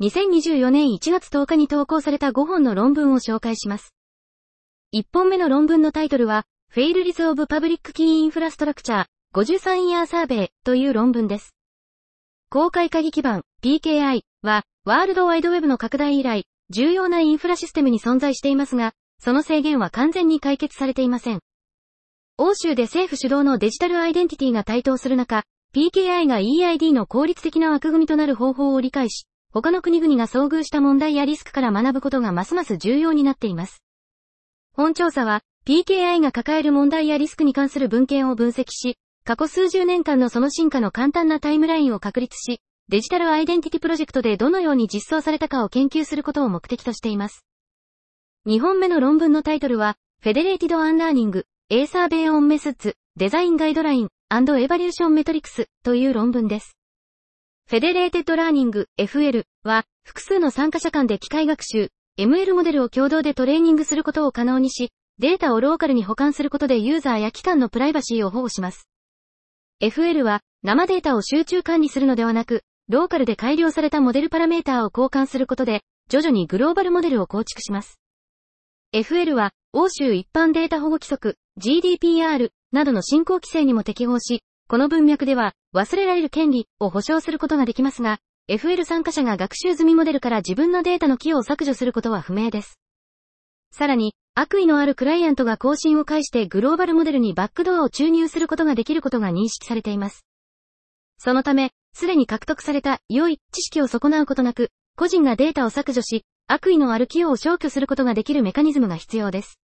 2024年1月10日に投稿された5本の論文を紹介します。1本目の論文のタイトルは、Failures of Public Key Infrastructure 53 Year Survey という論文です。公開鍵基盤 PKI は、ワールドワイドウェブの拡大以来、重要なインフラシステムに存在していますが、その制限は完全に解決されていません。欧州で政府主導のデジタルアイデンティティが台頭する中、PKI が eID の効率的な枠組みとなる方法を理解し、他の国々が遭遇した問題やリスクから学ぶことがますます重要になっています。本調査は、PKI が抱える問題やリスクに関する文献を分析し、過去数十年間のその進化の簡単なタイムラインを確立し、デジタルアイデンティティプロジェクトでどのように実装されたかを研究することを目的としています。2本目の論文のタイトルは、 Federated Unlearning, A Survey on Methods, Design Guidelines, Evaluation Metrics という論文です。Federated Learning FL は複数の参加者間で機械学習 ML モデルを共同でトレーニングすることを可能にし、データをローカルに保管することでユーザーや機関のプライバシーを保護します。FL は生データを集中管理するのではなく、ローカルで改良されたモデルパラメーターを交換することで、徐々にグローバルモデルを構築します。FL は、欧州一般データ保護規則、GDPR などの新興規制にも適合し、この文脈では、忘れられる権利を保障することができますが、FL 参加者が学習済みモデルから自分のデータの寄与を削除することは不明です。さらに、悪意のあるクライアントが更新を介してグローバルモデルにバックドアを注入することができることが認識されています。そのため、すでに獲得された良い知識を損なうことなく、個人がデータを削除し、悪意のある寄与を消去することができるメカニズムが必要です。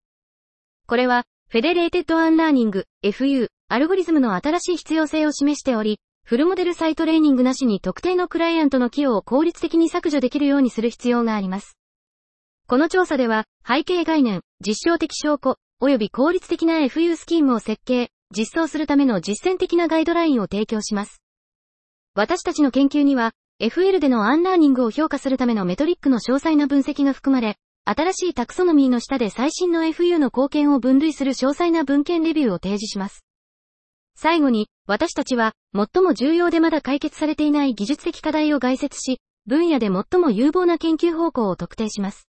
これは、 federated unlearning、FU、アルゴリズムの新しい必要性を示しており、フルモデル再トレーニングなしに特定のクライアントの寄与を効率的に削除できるようにする必要があります。この調査では、背景概念、実証的証拠、及び効率的な FU スキームを設計、実装するための実践的なガイドラインを提供します。私たちの研究には、FL での unlearning を評価するためのメトリックの詳細な分析が含まれ、新しい taxonomy の下で最新の FU の貢献を分類する詳細な文献レビューを提示します。最後に、私たちは、最も重要でまだ解決されていない技術的課題を概説し、分野で最も有望な研究方向を特定します。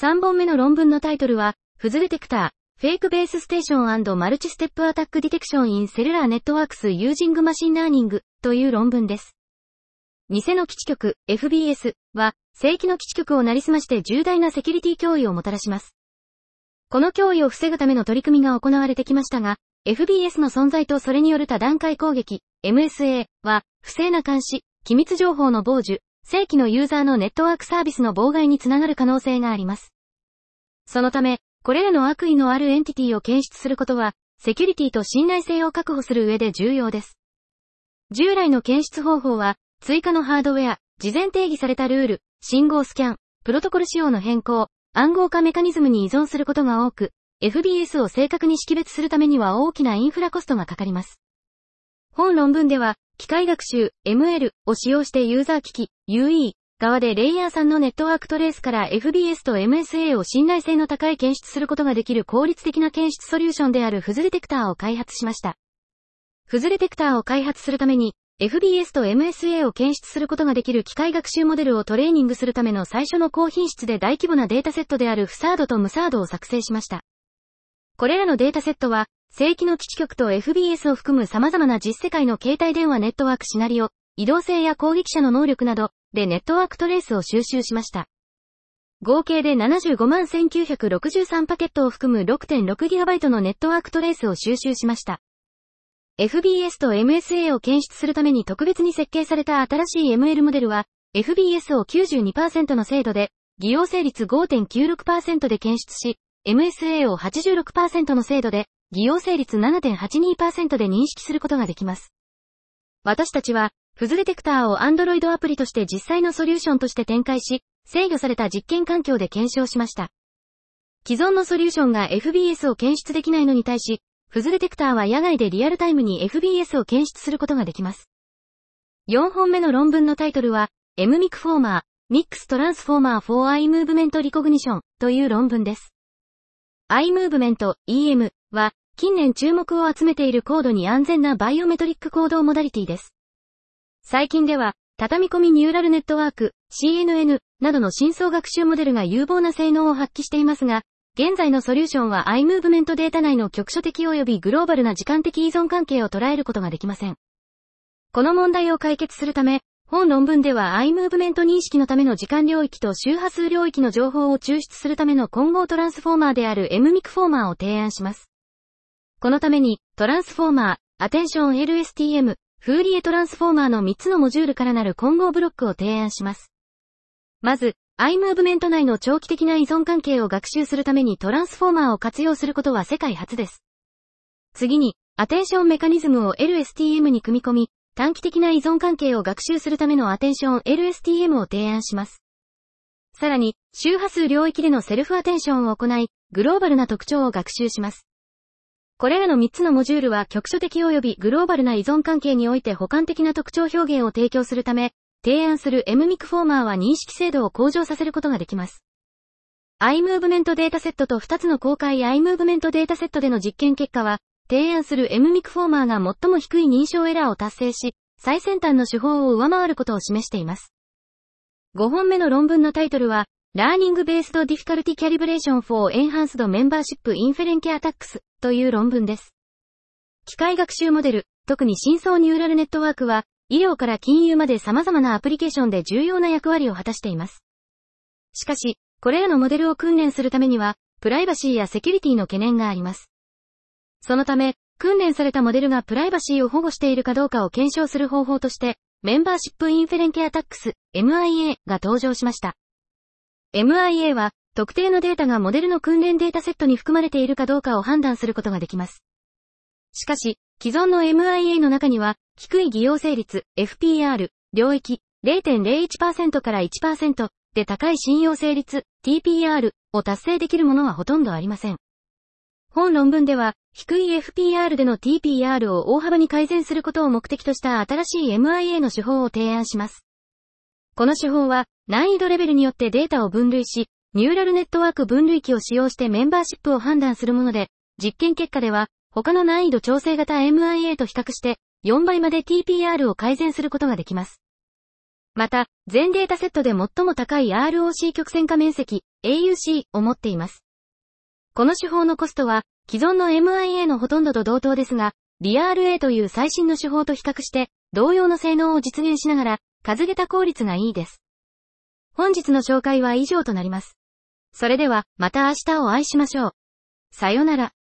3本目の論文のタイトルは、 FBS Detector、fake base station multi-step attack detection in cellular networks using machine learning という論文です。偽の基地局 FBS は正規の基地局をなりすまして重大なセキュリティ脅威をもたらします。この脅威を防ぐための取り組みが行われてきましたが、FBS の存在とそれによる多段階攻撃、MSA は、不正な監視、機密情報の傍受、正規のユーザーのネットワークサービスの妨害につながる可能性があります。そのため、これらの悪意のあるエンティティを検出することは、セキュリティと信頼性を確保する上で重要です。従来の検出方法は、追加のハードウェア、事前定義されたルール、信号スキャン、プロトコル仕様の変更、暗号化メカニズムに依存することが多く、FBS を正確に識別するためには大きなインフラコストがかかります。本論文では、機械学習 ML を使用してユーザー機器 UE 側でレイヤー3のネットワークトレースから FBS と MSA を信頼性の高い検出することができる効率的な検出ソリューションであるフズデテクターを開発しました。フズデテクターを開発するために、FBS と MSA を検出することができる機械学習モデルをトレーニングするための最初の高品質で大規模なデータセットであるフサードとムサードを作成しました。これらのデータセットは、正規の基地局と FBS を含む様々な実世界の携帯電話ネットワークシナリオ、移動性や攻撃者の能力など、でネットワークトレースを収集しました。合計で75万1963パケットを含む 6.6GB のネットワークトレースを収集しました。FBS と MSA を検出するために特別に設計された新しい ML モデルは、FBS を92%の精度で、偽用性率5.96%で検出し、MSA を86%の精度で、偽用成率7.82%で認識することができます。私たちは、フズデテクターを Android アプリとして実際のソリューションとして展開し、制御された実験環境で検証しました。既存のソリューションが FBS を検出できないのに対し、フズデテクターは野外でリアルタイムに FBS を検出することができます。4本目の論文のタイトルは、MMIC フォーマー、Mix Transformer for Eye Movement Recognition という論文です。Eye Movement, EM は、近年注目を集めている高度に安全なバイオメトリック行動モダリティです。最近では、畳み込みニューラルネットワーク、CNN などの深層学習モデルが有望な性能を発揮していますが、現在のソリューションは i ムーブメントデータ内の局所的及びグローバルな時間的依存関係を捉えることができません。この問題を解決するため、本論文では i ムーブメント認識のための時間領域と周波数領域の情報を抽出するための混合トランスフォーマーである m ミクフォーマーを提案します。このために、トランスフォーマー、アテンション LSTM、フーリエトランスフォーマーの3つのモジュールからなる混合ブロックを提案します。まず、アイムーブメント内の長期的な依存関係を学習するためにトランスフォーマーを活用することは世界初です。次に、アテンションメカニズムを LSTM に組み込み、短期的な依存関係を学習するためのアテンション LSTM を提案します。さらに、周波数領域でのセルフアテンションを行い、グローバルな特徴を学習します。これらの3つのモジュールは局所的及びグローバルな依存関係において補完的な特徴表現を提供するため、提案する M ミクフォーマーは認識精度を向上させることができます。i ムーブメントデータセットと2つの公開 i ムーブメントデータセットでの実験結果は、提案する M ミクフォーマーが最も低い認証エラーを達成し、最先端の手法を上回ることを示しています。5本目の論文のタイトルは、Learning Based Difficulty Calibration for Enhanced Membership Inferenc Attacks という論文です。機械学習モデル、特に深層ニューラルネットワークは、医療から金融まで様々なアプリケーションで重要な役割を果たしています。しかし、これらのモデルを訓練するためには、プライバシーやセキュリティの懸念があります。そのため、訓練されたモデルがプライバシーを保護しているかどうかを検証する方法として、メンバーシップインフェレンケアタックス、MIA が登場しました。MIA は、特定のデータがモデルの訓練データセットに含まれているかどうかを判断することができます。しかし、既存の MIA の中には、低い偽陽性率、FPR、領域、0.01%から1%で高い信用性率、TPR を達成できるものはほとんどありません。本論文では、低い FPR での TPR を大幅に改善することを目的とした新しい MIA の手法を提案します。この手法は、難易度レベルによってデータを分類し、ニューラルネットワーク分類器を使用してメンバーシップを判断するもので、実験結果では、他の難易度調整型 MIA と比較して、4倍まで TPR を改善することができます。また、全データセットで最も高い ROC 曲線化面積、AUC を持っています。この手法のコストは、既存の MIA のほとんどと同等ですが、DRA という最新の手法と比較して、同様の性能を実現しながら、数桁効率がいいです。本日の紹介は以上となります。それでは、また明日をお会いしましょう。さよなら。